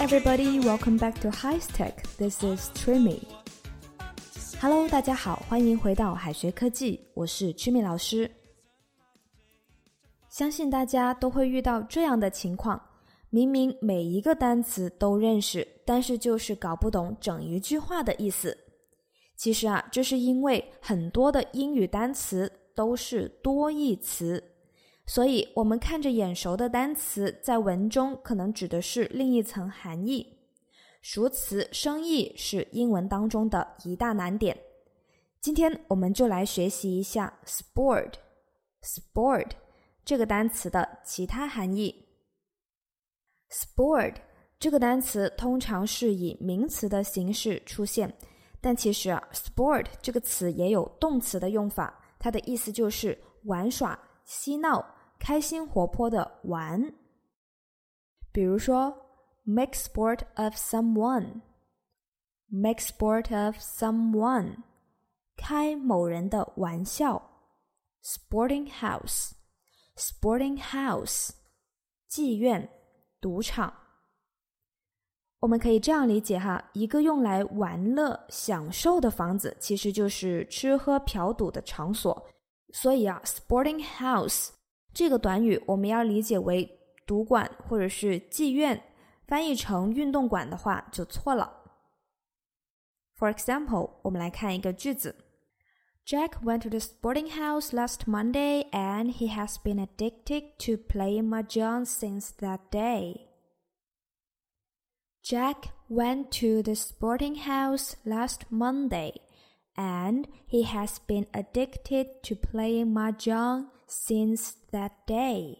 Everybody, welcome back to High Tech. This is Trimmy. Hello，大家好，欢迎回到海学科技，我是 Trimmy 老师。相信大家都会遇到这样的情况：明明每一个单词都认识，但是就是搞不懂整一句话的意思。其实啊，这是因为很多的英语单词都是多义词。所以，我们看着眼熟的单词，在文中可能指的是另一层含义。熟词生义是英文当中的一大难点。今天我们就来学习一下 “sport”（sport） 这个单词的其他含义。sport 这个单词通常是以名词的形式出现，但其实啊，sport 这个词也有动词的用法，它的意思就是玩耍、嬉闹。开心活泼的玩，比如说 make sport of someone，make sport of someone，开某人的玩笑；sporting house，sporting house，妓院、赌场。我们可以这样理解哈，一个用来玩乐、享受的房子，其实就是吃喝嫖赌的场所。所以啊，sporting house。这个短语我们要理解为赌馆或者是妓院，翻译成运动馆的话就错了。For example，我们来看一个句子：Jack went to the sporting house last Monday and he has been addicted to playing mahjong since that day. Jack went to the sporting house last Monday and he has been addicted to playing mahjong since that day。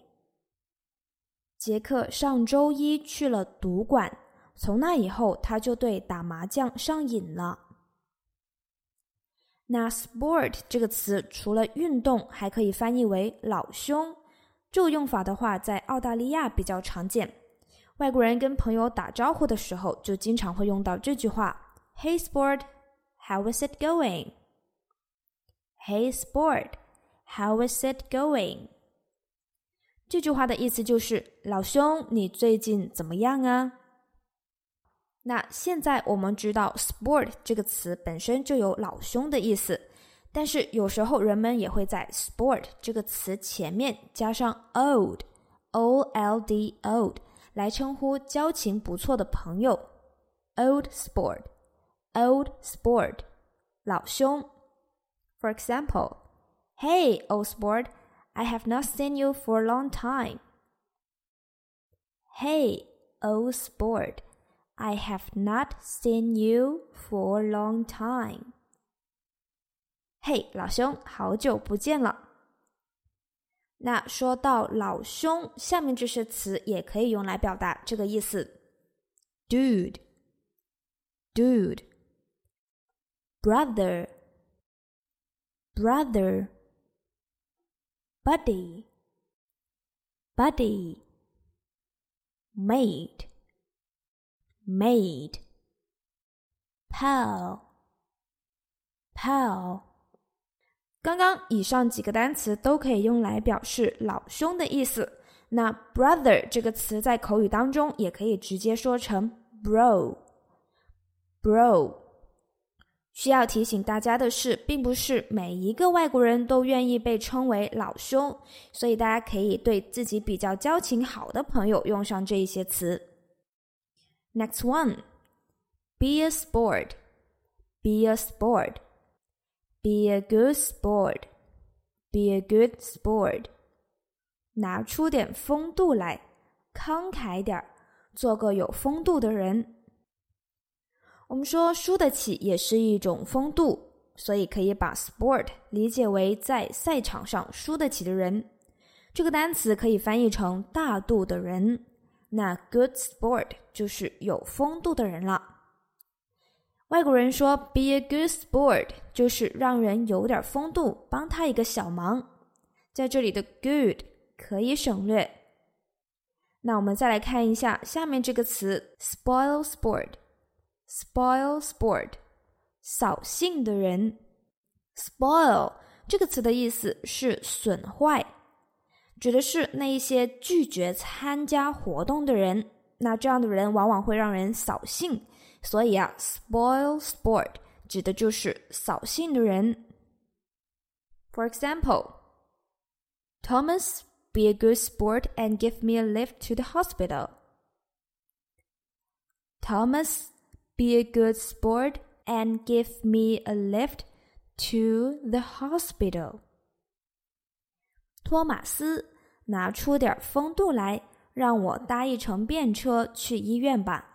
杰克上周一去了赌馆，从那以后他就对打麻将上瘾了。那 sport 这个词除了运动，还可以翻译为老兄。这个用法的话，在澳大利亚比较常见。外国人跟朋友打招呼的时候，就经常会用到这句话：“Hey sport, how is it going? Hey sport.” How is it going？这句话的意思就是老兄，你最近怎么样啊？那现在我们知道 “sport” 这个词本身就有老兄的意思，但是有时候人们也会在 “sport” 这个词前面加上 “old”（o l d）old 来称呼交情不错的朋友，old sport，old sport，老兄。For example。Hey, old sport, I have not seen you for a long time. Hey, old sport, I have not seen you for a long time. 嘿，老兄，好久不见了。那说到老兄，下面这些词也可以用来表达这个意思：dude, dude, brother, brother。 buddy, buddy, maid, maid, pal, pal。刚刚以上几个单词都可以用来表示老兄的意思。那 brother 这个词在口语当中也可以直接说成 bro，bro。 需要提醒大家的是，并不是每一个外国人都愿意被称为老兄，所以大家可以对自己比较交情好的朋友用上这一些词。Next one, be a sport, be a sport, be a good sport, be a good sport，拿出点风度来，慷慨点儿，做个有风度的人。我们说输得起也是一种风度，所以可以把 sport 理解为在赛场上输得起的人。这个单词可以翻译成大度的人。那 good sport 就是有风度的人了。外国人说 be a good sport 就是让人有点风度，帮他一个小忙。在这里的 good 可以省略。那我们再来看一下下面这个词 spoil sport。spoil sport，扫兴的人。spoil 这个词的意思是损坏，指的是那一些拒绝参加活动的人， 那这样的人往往会让人扫兴。所以啊，spoil sport 指的就是扫兴的人。For example, Thomas, be a good sport and give me a lift to the hospital. Thomas, be a good sport and give me a lift to the hospital. 托马斯，拿出点风度来，让我搭一程便车去医院吧。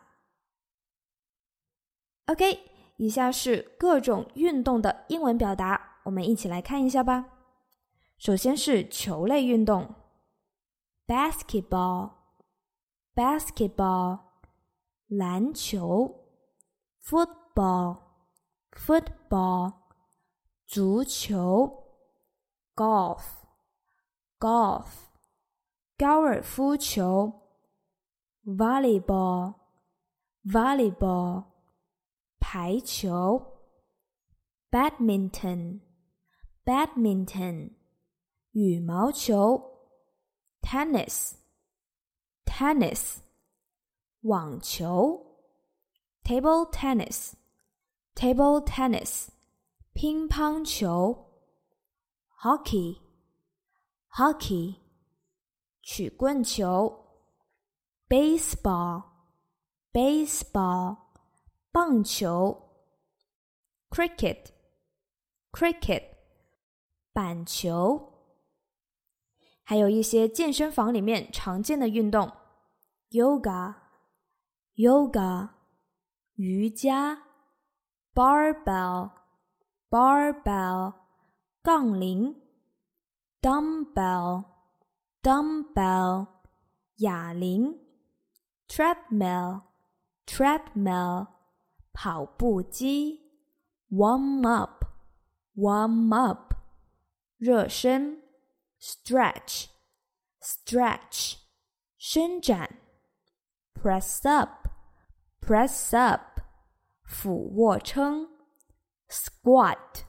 OK，以下是各种运动的英文表达，我们一起来看一下吧。首先是球类运动，basketball，basketball，篮球 ，football，football，足球，golf，golf，高尔夫球，volleyball，volleyball。排球，badminton，badminton，羽毛球，tennis，tennis，网球 ，table tennis，table tennis，乒乓球，hockey，hockey，曲棍球，baseball，baseball。棒球，cricket，cricket，板球，还有一些健身房里面常见的运动，yoga，yoga，瑜伽，barbell，barbell，杠铃，dumbbell，dumbbell，哑铃，treadmill，treadmill。跑步机，warm up，warm up，热身，stretch，stretch，伸展，press up，press up，俯卧撑，squat，squat，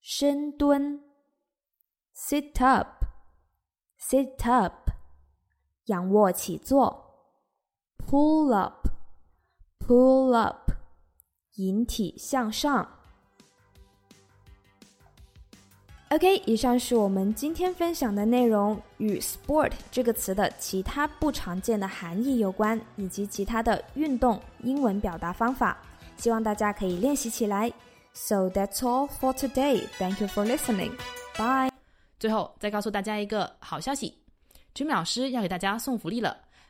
深蹲，sit up，sit up，仰卧起坐。Pull up, pull up，引体向上。 OK，以上是我们今天分享的内容，与 “sport” 这个词的其他不常见的含义有关，以及其他的运动英文表达方法。希望大家可以练习起来。So that's all for today. Thank you for listening. Bye. 最后再告诉大家一个好消息，Jimmy 老师要给大家送福利了。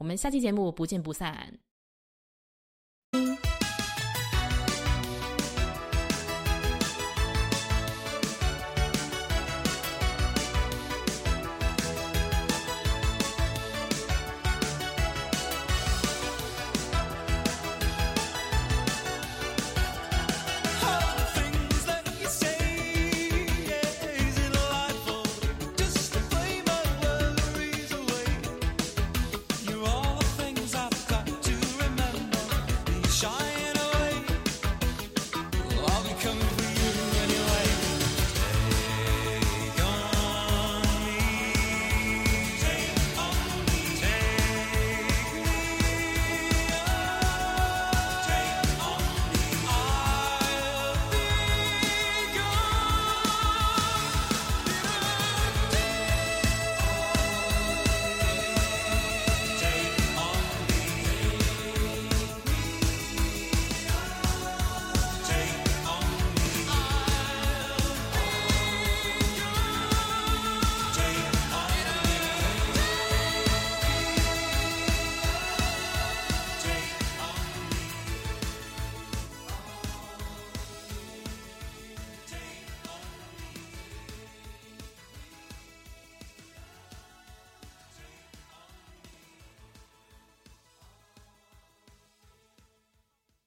我们下期节目不见不散。